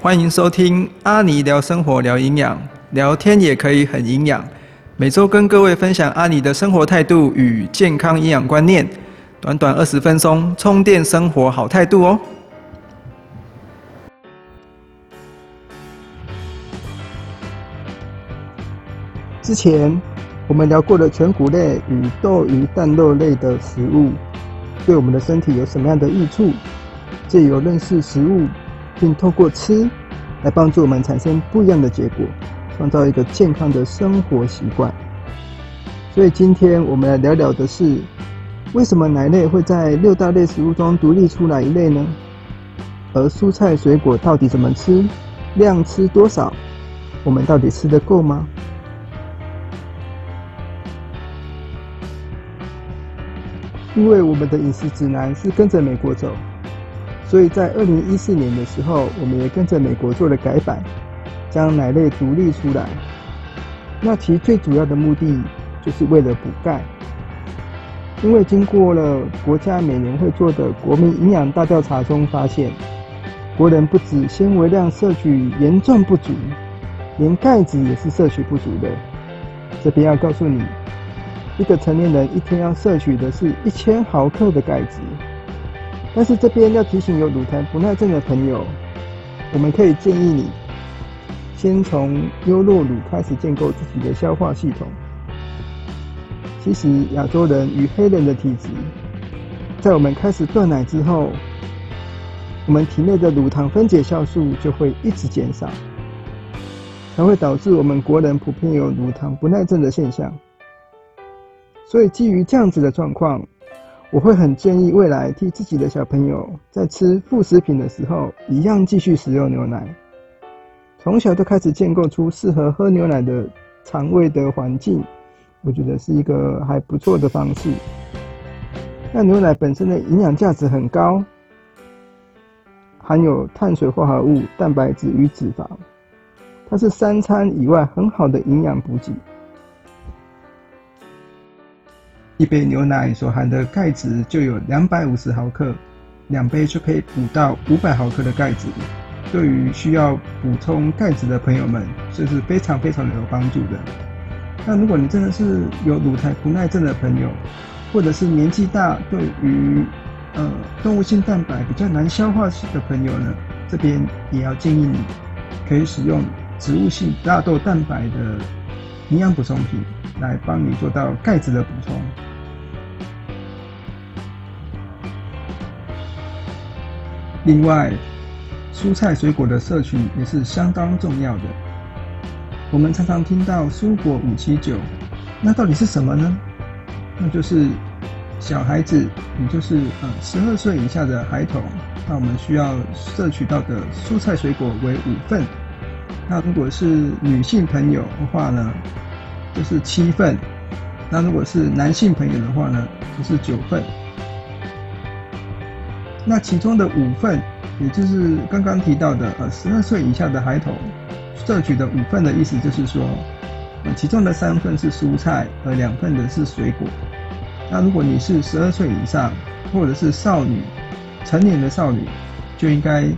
欢迎收听阿尼聊生活聊营养，聊天也可以很营养。每周跟各位分享阿尼的生活态度与健康营养观念，短短二十分钟，充电生活好态度哦。之前我们聊过了全谷类与豆鱼蛋肉类的食物对我们的身体有什么样的益处，借由认识食物，并透过吃来帮助我们产生不一样的结果，创造一个健康的生活习惯。所以今天我们来聊聊的是，为什么奶类会在六大类食物中独立出来一类呢？而蔬菜水果到底怎么吃，量吃多少，我们到底吃得够吗？因为我们的饮食指南是跟着美国走，所以在二零一四年的时候，我们也跟着美国做了改版，将奶类独立出来。那其实最主要的目的就是为了补钙。因为经过了国家每年会做的国民营养大调查中发现，国人不止纤维量摄取严重不足，连钙质也是摄取不足的。这边要告诉你。一个成年人一天要摄取的是一千毫克的钙质，但是这边要提醒有乳糖不耐症的朋友，我们可以建议你先从优酪乳开始建构自己的消化系统。其实亚洲人与黑人的体质，在我们开始断奶之后，我们体内的乳糖分解酵素就会一直减少，才会导致我们国人普遍有乳糖不耐症的现象。所以基于这样子的状况，我会很建议未来替自己的小朋友在吃副食品的时候，一样继续使用牛奶。从小就开始建构出适合喝牛奶的肠胃的环境，我觉得是一个还不错的方式。那牛奶本身的营养价值很高，含有碳水化合物、蛋白质与脂肪，它是三餐以外很好的营养补给。一杯牛奶所含的钙质就有两百五十毫克，两杯就可以补到五百毫克的钙质。对于需要补充钙质的朋友们，这是非常非常有帮助的。那如果你真的是有乳糖不耐症的朋友，或者是年纪大，对于呃动物性蛋白比较难消化的朋友呢，这边也要建议你可以使用植物性大豆蛋白的营养补充品，来帮你做到钙质的补充。另外，蔬菜水果的摄取也是相当重要的。我们常常听到“蔬果五七九”，那到底是什么呢？那就是小孩子，也就是呃十二岁以下的孩童，那我们需要摄取到的蔬菜水果为五份。那如果是女性朋友的话呢，就是七份；那如果是男性朋友的话呢，就是九份。那其中的五份，也就是刚刚提到的，呃，十二岁以下的孩童摄取的五份的意思，就是说，呃，其中的三份是蔬菜，而两份的是水果。那如果你是十二岁以上，或者是少女、成年的少女，就应该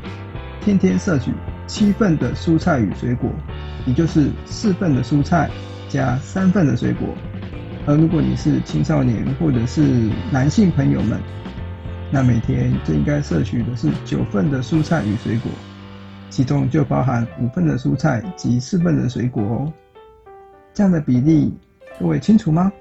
天天摄取七份的蔬菜与水果，也就是四份的蔬菜加三份的水果。而如果你是青少年或者是男性朋友们，那每天就应该摄取的是九份的蔬菜与水果，其中就包含五份的蔬菜及四份的水果哦。这样的比例，各位清楚吗？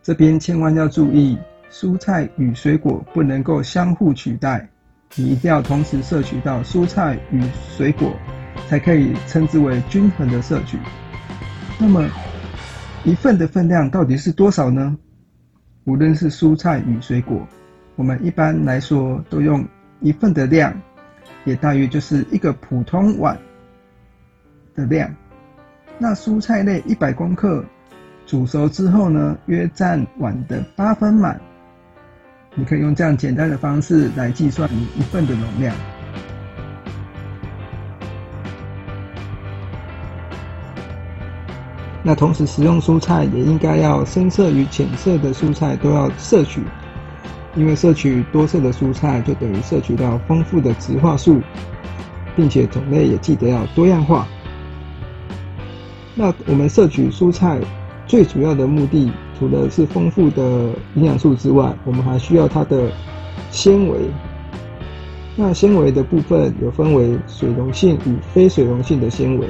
这边千万要注意，蔬菜与水果不能够相互取代，你一定要同时摄取到蔬菜与水果，才可以称之为均衡的摄取。那么，一份的分量到底是多少呢？无论是蔬菜与水果，我们一般来说都用一份的量，也大约就是一个普通碗的量。那蔬菜类一百公克，煮熟之后呢，约占碗的八分满。你可以用这样简单的方式来计算你一份的容量。那同时食用蔬菜也应该要深色与浅色的蔬菜都要摄取，因为摄取多色的蔬菜就等于摄取到丰富的植化素，并且种类也记得要多样化。那我们摄取蔬菜最主要的目的，除了是丰富的营养素之外，我们还需要它的纤维。那纤维的部分有分为水溶性与非水溶性的纤维。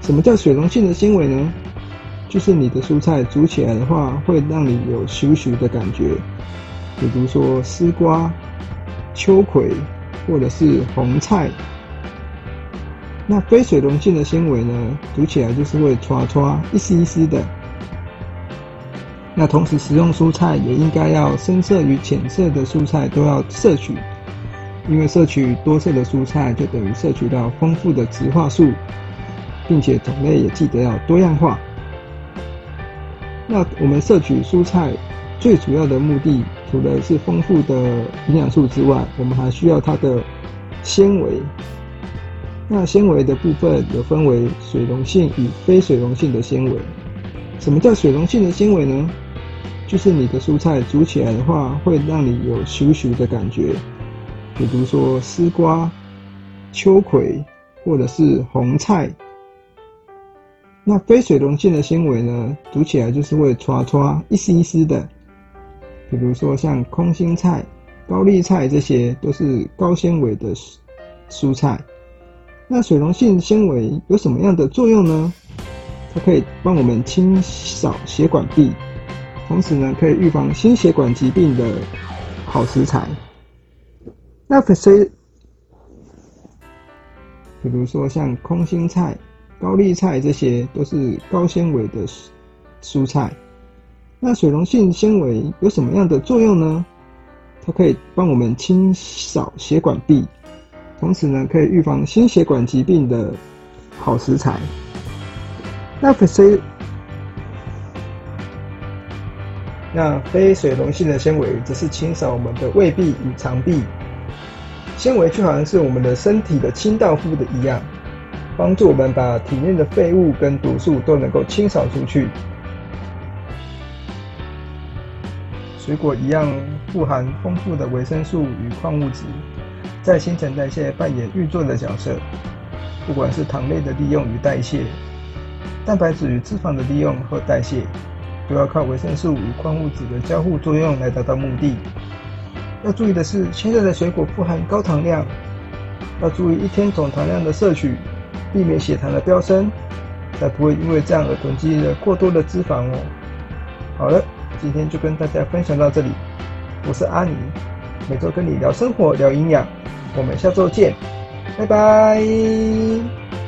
什么叫水溶性的纤维呢？就是你的蔬菜煮起来的话，会让你有咻咻的感觉。比如说丝瓜、秋葵或者是红菜。那非水溶性的纤维呢，煮起来就是会唰唰一丝一丝的。那同时食用蔬菜也应该要深色与浅色的蔬菜都要摄取。因为摄取多色的蔬菜，就等于摄取到丰富的植化素，并且种类也记得要多样化。那我们摄取蔬菜最主要的目的，除了是丰富的营养素之外，我们还需要它的纤维。那纤维的部分有分为水溶性与非水溶性的纤维。什么叫水溶性的纤维呢？就是你的蔬菜煮起来的话，会让你有咻咻的感觉。比如说丝瓜、秋葵或者是红菜，那非水溶性的纤维呢，煮起来就是会唰唰一丝一丝的。比如说像空心菜、高丽菜，这些都是高纤维的蔬菜。那水溶性纤维有什么样的作用呢？它可以帮我们清扫血管壁，同时呢，可以预防心血管疾病的好食材。那非，比如说像空心菜、高丽菜，这些都是高纤维的蔬菜。那水溶性纤维有什么样的作用呢？它可以帮我们清扫血管壁，同时呢，可以预防心血管疾病的好食材。那非，那非水溶性的纤维则是清扫我们的胃壁与肠壁。纤维就好像是我们的身体的清道夫的一样，帮助我们把体内的废物跟毒素都能够清扫出去。水果一样富含丰富的维生素与矿物质，在新陈代谢扮演运作的角色。不管是糖类的利用与代谢，蛋白质与脂肪的利用和代谢，都要靠维生素与矿物质的交互作用来达到目的。要注意的是，现在的水果富含高糖量，要注意一天总糖量的摄取，避免血糖的飙升，才不会因为这样而囤积了过多的脂肪哦。好了，今天就跟大家分享到这里，我是阿尼，每周跟你聊生活、聊营养，我们下周见，拜拜。